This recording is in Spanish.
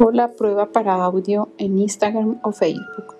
o la prueba para audio en Instagram o Facebook.